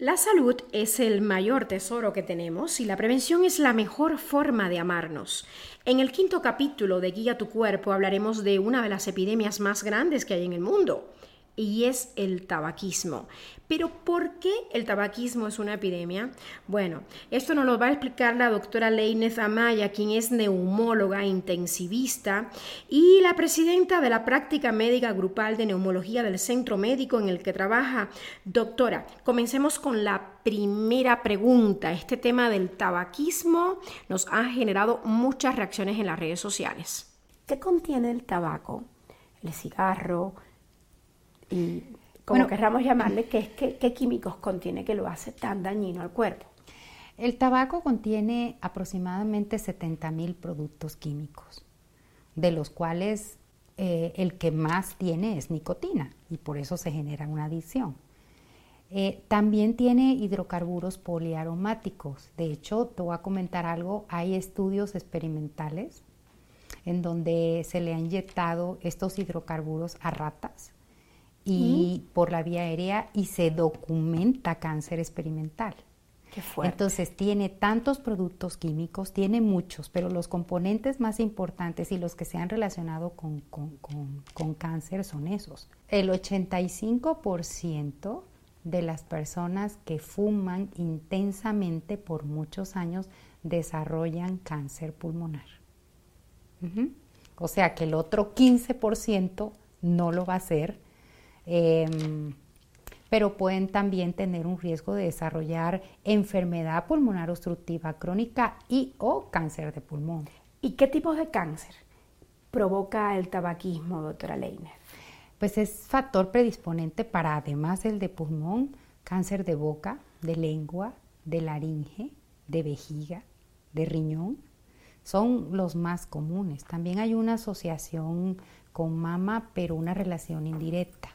La salud es el mayor tesoro que tenemos y la prevención es la mejor forma de amarnos. En el quinto capítulo de Guía tu cuerpo hablaremos de una de las epidemias más grandes que hay en el mundo, y es el tabaquismo. Pero ¿por qué el tabaquismo es una epidemia? Bueno, esto nos lo va a explicar la doctora Leinez Amaya, quien es neumóloga intensivista y la presidenta de la práctica médica grupal de neumología del centro médico en el que trabaja. Doctora, comencemos con la primera pregunta. Este tema del tabaquismo nos ha generado muchas reacciones en las redes sociales. ¿Qué contiene el tabaco? El cigarro, y como querramos llamarle, ¿qué, qué, químicos contiene que lo hace tan dañino al cuerpo? El tabaco contiene aproximadamente 70.000 productos químicos, de los cuales eh, el que más tiene es nicotina y por eso se genera una adicción. Eh, también tiene hidrocarburos poliaromáticos. De hecho, te voy a comentar algo, hay estudios experimentales en donde se le ha inyectado estos hidrocarburos a ratas y por la vía aérea y se documenta cáncer experimental. Qué fuerte. Entonces tiene tantos productos químicos, tiene muchos, pero los componentes más importantes y los que se han relacionado con, con cáncer son esos. El 85% de las personas que fuman intensamente por muchos años desarrollan cáncer pulmonar. O sea que el otro 15% no lo va a hacer Em, pero pueden también tener un riesgo de desarrollar enfermedad pulmonar obstructiva crónica y o cáncer de pulmón. ¿Y qué tipo de cáncer provoca el tabaquismo, doctora Leiner? Pues es factor predisponente para, además del de pulmón, cáncer de boca, de lengua, de laringe, de vejiga, de riñón. Son los más comunes. También hay una asociación con mama, pero una relación indirecta.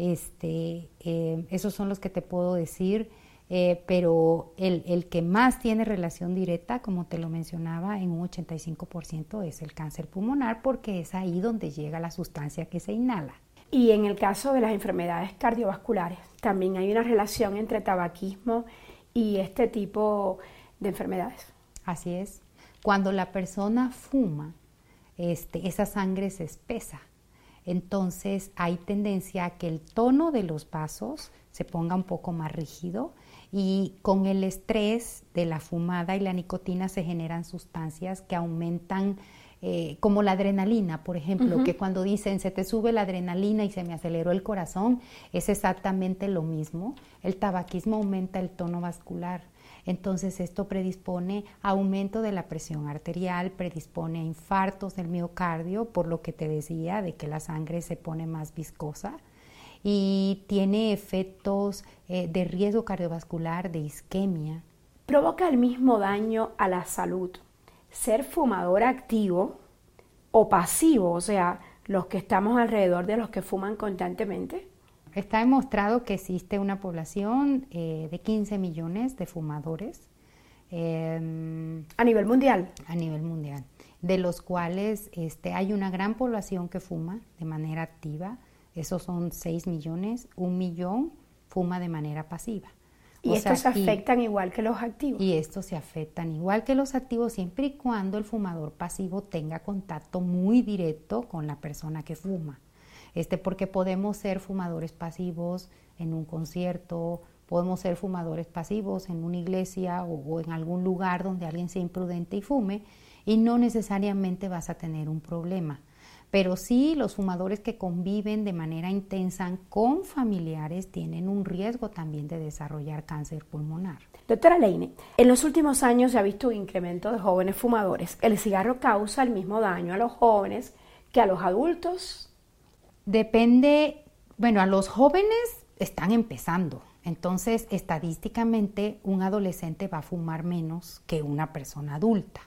Este, eh, esos son los que te puedo decir, eh, pero el, que más tiene relación directa, como te lo mencionaba, en un 85% es el cáncer pulmonar porque es ahí donde llega la sustancia que se inhala. Y en el caso de las enfermedades cardiovasculares, también hay una relación entre tabaquismo y este tipo de enfermedades. Así es. Cuando la persona fuma, este, esa sangre se espesa entonces hay tendencia a que el tono de los vasos se ponga un poco más rígido y con el estrés de la fumada y la nicotina se generan sustancias que aumentan eh, como la adrenalina, por ejemplo, que cuando dicen se te sube la adrenalina y se me aceleró el corazón, es exactamente lo mismo. El tabaquismo aumenta el tono vascular. Entonces esto predispone a aumento de la presión arterial, predispone a infartos del miocardio, por lo que te decía de que la sangre se pone más viscosa y tiene efectos eh, de riesgo cardiovascular, de isquemia. Provoca el mismo daño a la salud ser fumador activo o pasivo, o sea, los que estamos alrededor de los que fuman constantemente. Está demostrado que existe una población eh, de 15 millones de fumadores. Em, a nivel mundial. A nivel mundial. De los cuales este, hay una gran población que fuma de manera activa. Esos son 6 millones. Un millón fuma de manera pasiva. Y estos se afectan igual que los activos. Y estos se afectan igual que los activos siempre y cuando el fumador pasivo tenga contacto muy directo con la persona que fuma este, porque podemos ser fumadores pasivos en un concierto, podemos ser fumadores pasivos en una iglesia o, en algún lugar donde alguien sea imprudente y fume y no necesariamente vas a tener un problema. Pero sí, los fumadores que conviven de manera intensa con familiares tienen un riesgo también de desarrollar cáncer pulmonar. Doctora Leine, en los últimos años se ha visto un incremento de jóvenes fumadores. ¿El cigarro causa el mismo daño a los jóvenes que a los adultos? Depende, bueno, a los jóvenes están empezando. Entonces, estadísticamente, un adolescente va a fumar menos que una persona adulta.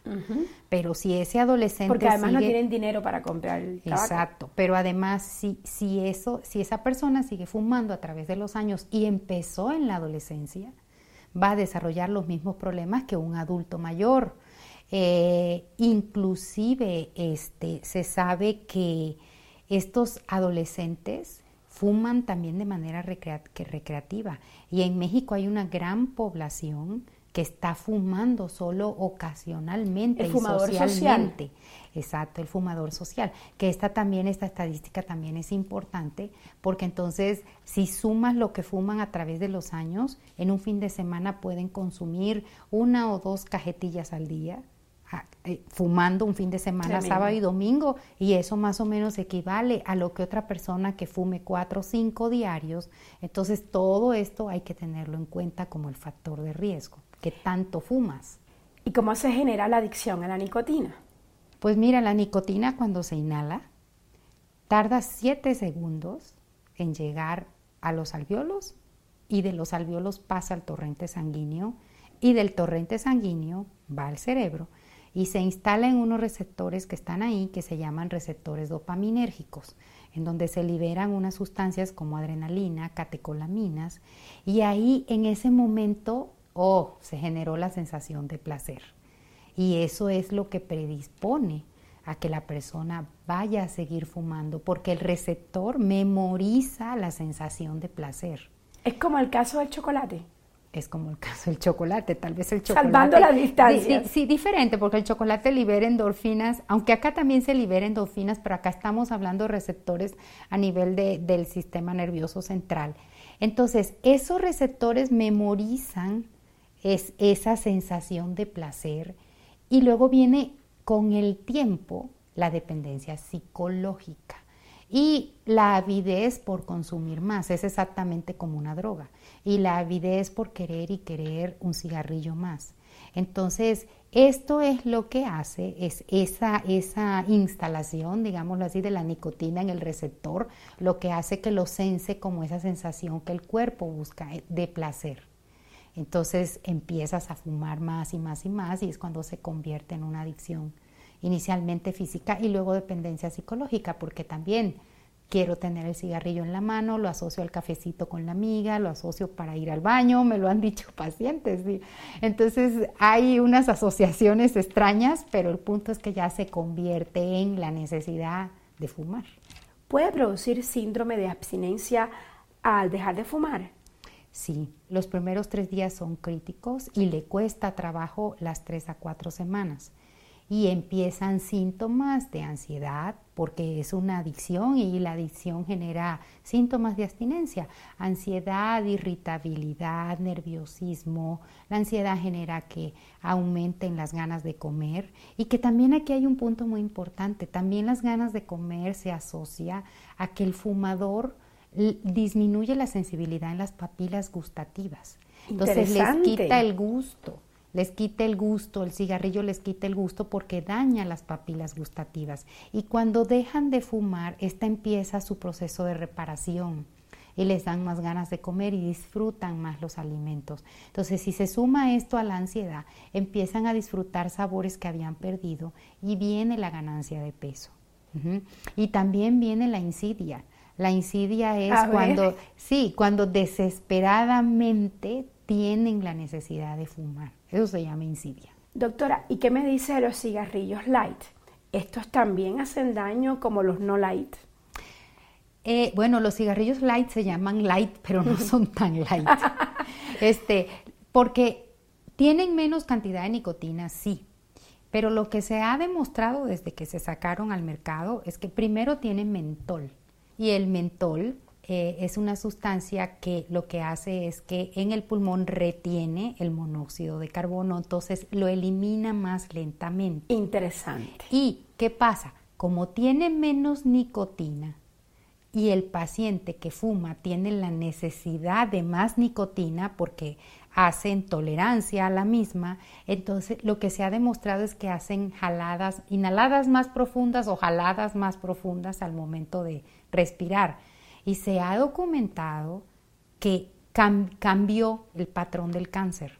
Pero si ese adolescente. Porque además no tienen dinero para comprar el tabaco. Exacto. Pero además, si, si, eso, si esa persona sigue fumando a través de los años y empezó en la adolescencia, va a desarrollar los mismos problemas que un adulto mayor. Eh, inclusive, este, se sabe que estos adolescentes fuman también de manera recreativa. Y en México hay una gran población que está fumando solo ocasionalmente el fumador y socialmente. Exacto, el fumador social. Que esta también, esta estadística también es importante, porque entonces si sumas lo que fuman a través de los años, en un fin de semana pueden consumir una o dos cajetillas al día, fumando un fin de semana, sábado y domingo, y eso más o menos equivale a lo que otra persona que fume cuatro o cinco diarios. Entonces todo esto hay que tenerlo en cuenta como el factor de riesgo que tanto fumas. ¿Y cómo se genera la adicción a la nicotina? Pues mira, la nicotina cuando se inhala tarda 7 segundos en llegar a los alveolos y de los alveolos pasa al torrente sanguíneo y del torrente sanguíneo va al cerebro y se instala en unos receptores que están ahí que se llaman receptores dopaminérgicos, en donde se liberan unas sustancias como adrenalina, catecolaminas y ahí en ese momento oh, se generó la sensación de placer. Y eso es lo que predispone a que la persona vaya a seguir fumando, porque el receptor memoriza la sensación de placer. Es como el caso del chocolate. Es como el caso del chocolate, tal vez el chocolate. Salvando la distancia. Sí, diferente, porque el chocolate libera endorfinas, aunque acá también se libera endorfinas, pero acá estamos hablando de receptores a nivel del sistema nervioso central. Entonces, esos receptores memorizan es esa sensación de placer y luego viene con el tiempo la dependencia psicológica y la avidez por consumir más, es exactamente como una droga y la avidez por querer y querer un cigarrillo más. Entonces, esto es lo que hace, es esa, esa instalación, digámoslo así, de la nicotina en el receptor, lo que hace que lo sense como esa sensación que el cuerpo busca de placer. Entonces empiezas a fumar más y más y más y es cuando se convierte en una adicción inicialmente física y luego dependencia psicológica, porque también quiero tener el cigarrillo en la mano, lo asocio al cafecito con la amiga, lo asocio para ir al baño, me lo han dicho pacientes. Entonces hay unas asociaciones extrañas, pero el punto es que ya se convierte en la necesidad de fumar. ¿Puede producir síndrome de abstinencia al dejar de fumar? Sí, los primeros tres días son críticos y le cuesta trabajo las tres a cuatro semanas. Y empiezan síntomas de ansiedad porque es una adicción y la adicción genera síntomas de abstinencia, ansiedad, irritabilidad, nerviosismo. La ansiedad genera que aumenten las ganas de comer y que también aquí hay un punto muy importante, también las ganas de comer se asocia a que el fumador disminuye la sensibilidad en las papilas gustativas. Entonces les quita el gusto, les quita el gusto, el cigarrillo les quita el gusto porque daña las papilas gustativas. Y cuando dejan de fumar, esta empieza su proceso de reparación y les dan más ganas de comer y disfrutan más los alimentos. Entonces, si se suma esto a la ansiedad, empiezan a disfrutar sabores que habían perdido y viene la ganancia de peso. Y también viene la insidia. La insidia es cuando, sí, cuando desesperadamente tienen la necesidad de fumar. Eso se llama insidia. Doctora, ¿y qué me dice de los cigarrillos light? ¿Estos también hacen daño como los no light? Eh, bueno, los cigarrillos light se llaman light, pero no son tan light. este, porque tienen menos cantidad de nicotina, sí. Pero lo que se ha demostrado desde que se sacaron al mercado es que primero tienen mentol. Y el mentol eh, es una sustancia que lo que hace es que en el pulmón retiene el monóxido de carbono, entonces lo elimina más lentamente. Interesante. ¿Y qué pasa? Como tiene menos nicotina y el paciente que fuma tiene la necesidad de más nicotina porque hacen tolerancia a la misma, entonces lo que se ha demostrado es que hacen jaladas, inhaladas más profundas o jaladas más profundas al momento de respirar. Y se ha documentado que cambió el patrón del cáncer,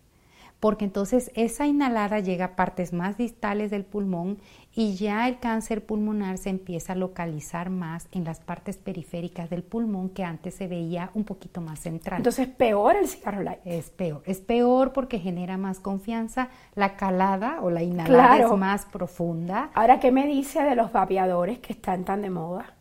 porque entonces esa inhalada llega a partes más distales del pulmón y ya el cáncer pulmonar se empieza a localizar más en las partes periféricas del pulmón que antes se veía un poquito más central. Entonces, peor el cigarro light. Es peor, es peor porque genera más confianza, la calada o la inhalada es más profunda. Ahora, ¿qué me dice de los vapeadores que están tan de moda?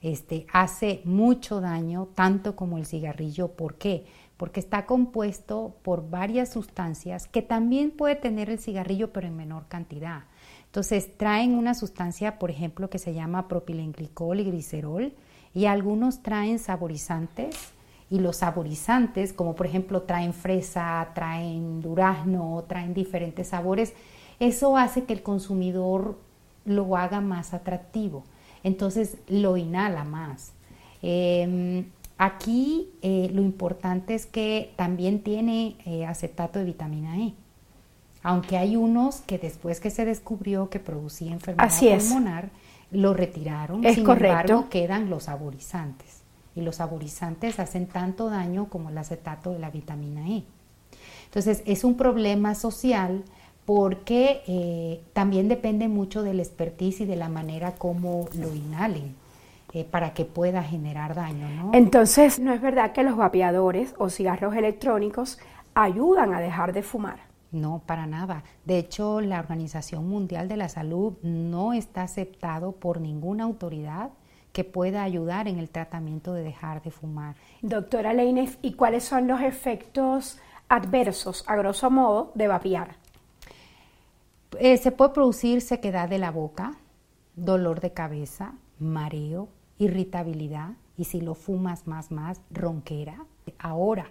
Este, hace mucho daño, tanto como el cigarrillo. ¿Por qué? Porque está compuesto por varias sustancias que también puede tener el cigarrillo, pero en menor cantidad. Entonces, traen una sustancia, por ejemplo, que se llama propilenglicol y glicerol, y algunos traen saborizantes, y los saborizantes, como por ejemplo traen fresa, traen durazno, traen diferentes sabores, eso hace que el consumidor lo haga más atractivo. Entonces lo inhala más. Em, aquí eh, lo importante es que también tiene eh, acetato de vitamina E. Aunque hay unos que después que se descubrió que producía enfermedad pulmonar, lo retiraron. Es Sin correcto. embargo, quedan los saborizantes. Y los saborizantes hacen tanto daño como el acetato de la vitamina E. Entonces, es un problema social porque eh, también depende mucho del expertise y de la manera como lo inhalen eh, para que pueda generar daño. ¿no? Entonces, no es verdad que los vapeadores o cigarros electrónicos ayudan a dejar de fumar. No, para nada. De hecho, la Organización Mundial de la Salud no está aceptado por ninguna autoridad que pueda ayudar en el tratamiento de dejar de fumar. Doctora Leines, ¿y cuáles son los efectos adversos, a grosso modo, de vapear? Eh, se puede producir sequedad de la boca, dolor de cabeza, mareo, irritabilidad y si lo fumas más, más, ronquera. Ahora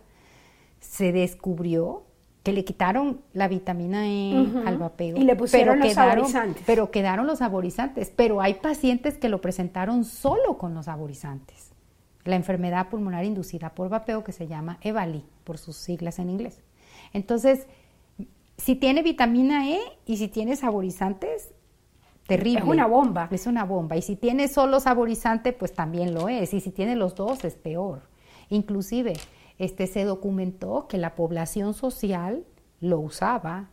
se descubrió que le quitaron la vitamina E al vapeo. Y le pusieron los quedaron, saborizantes. Pero quedaron los saborizantes. Pero hay pacientes que lo presentaron solo con los saborizantes. La enfermedad pulmonar inducida por vapeo que se llama EVALI, por sus siglas en inglés. Entonces, si tiene vitamina E y si tiene saborizantes, terrible. Es una bomba. Es una bomba. Y si tiene solo saborizante, pues también lo es. Y si tiene los dos, es peor. Inclusive, este, se documentó que la población social lo usaba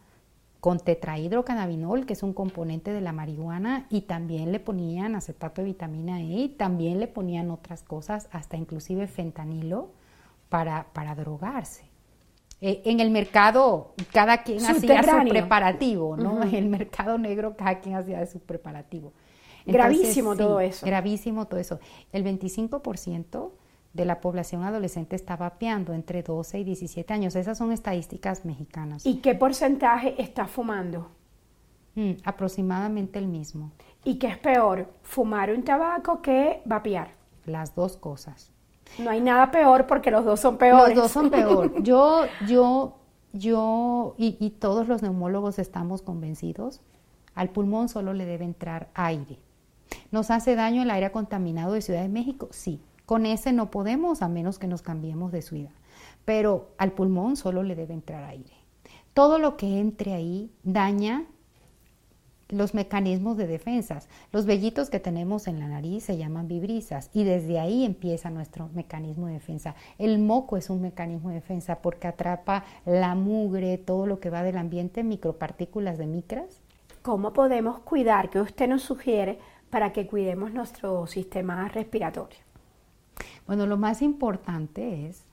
con tetrahidrocannabinol, que es un componente de la marihuana, y también le ponían acetato de vitamina E, y también le ponían otras cosas, hasta inclusive fentanilo, para, para drogarse. Eh, en el mercado, cada quien hacía su preparativo, ¿no? En el mercado negro, cada quien hacía su preparativo. Gravísimo todo eso. Gravísimo todo eso. El 25% de la población adolescente está vapeando entre 12 y 17 años. Esas son estadísticas mexicanas. ¿Y qué porcentaje está fumando? Mm, aproximadamente el mismo. ¿Y qué es peor, fumar un tabaco que vapear? Las dos cosas. No hay nada peor porque los dos son peores. Los dos son peor. Yo, yo, yo y, y todos los neumólogos estamos convencidos, al pulmón solo le debe entrar aire. ¿Nos hace daño el aire contaminado de Ciudad de México? Sí. Con ese no podemos a menos que nos cambiemos de ciudad. Pero al pulmón solo le debe entrar aire. Todo lo que entre ahí daña los mecanismos de defensas. Los vellitos que tenemos en la nariz se llaman vibrisas y desde ahí empieza nuestro mecanismo de defensa. El moco es un mecanismo de defensa porque atrapa la mugre, todo lo que va del ambiente, micropartículas de micras. ¿Cómo podemos cuidar? ¿Qué usted nos sugiere para que cuidemos nuestro sistema respiratorio? Bueno, lo más importante es,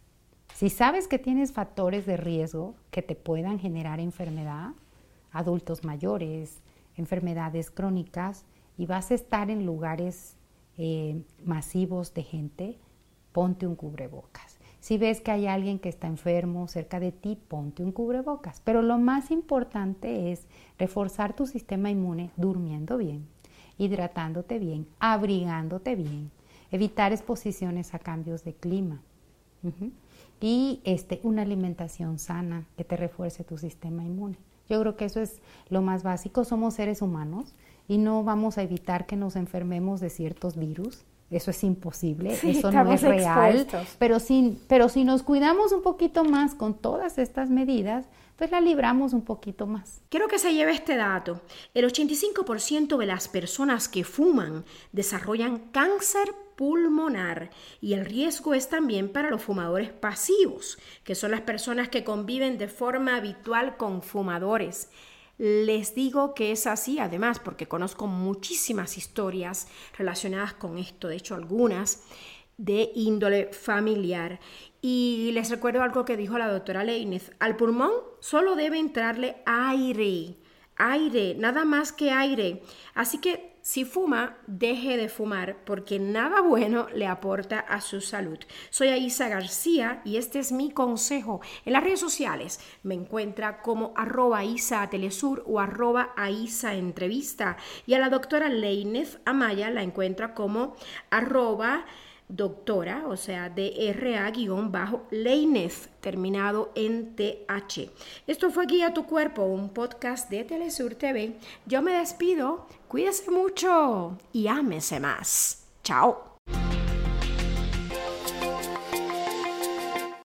si sabes que tienes factores de riesgo que te puedan generar enfermedad, adultos mayores, enfermedades crónicas, y vas a estar en lugares eh, masivos de gente, ponte un cubrebocas. Si ves que hay alguien que está enfermo cerca de ti, ponte un cubrebocas. Pero lo más importante es reforzar tu sistema inmune durmiendo bien, hidratándote bien, abrigándote bien, evitar exposiciones a cambios de clima. Y este, una alimentación sana que te refuerce tu sistema inmune. Yo creo que eso es lo más básico. Somos seres humanos y no vamos a evitar que nos enfermemos de ciertos virus. Eso es imposible, Sí, eso no es real. expuestos. Pero si, pero si nos cuidamos un poquito más con todas estas medidas, pues la libramos un poquito más. Quiero que se lleve este dato. El 85% de las personas que fuman desarrollan cáncer pulmonar y el riesgo es también para los fumadores pasivos, que son las personas que conviven de forma habitual con fumadores. Les digo que es así, además, porque conozco muchísimas historias relacionadas con esto, de hecho algunas de índole familiar. Y les recuerdo algo que dijo la doctora Leinez, al pulmón solo debe entrarle aire, aire, nada más que aire. Así que Si fuma, deje de fumar porque nada bueno le aporta a su salud. Soy Aisa García y este es mi consejo. En las redes sociales me encuentra como arroba Telesur o arroba Aisa Entrevista. Y a la doctora Leinef Amaya la encuentra como arroba doctora, o sea, DRA-Leinef, terminado en TH. Esto fue Guía tu Cuerpo, un podcast de Telesur TV. Yo me despido, cuídese mucho y ámese más. Chao.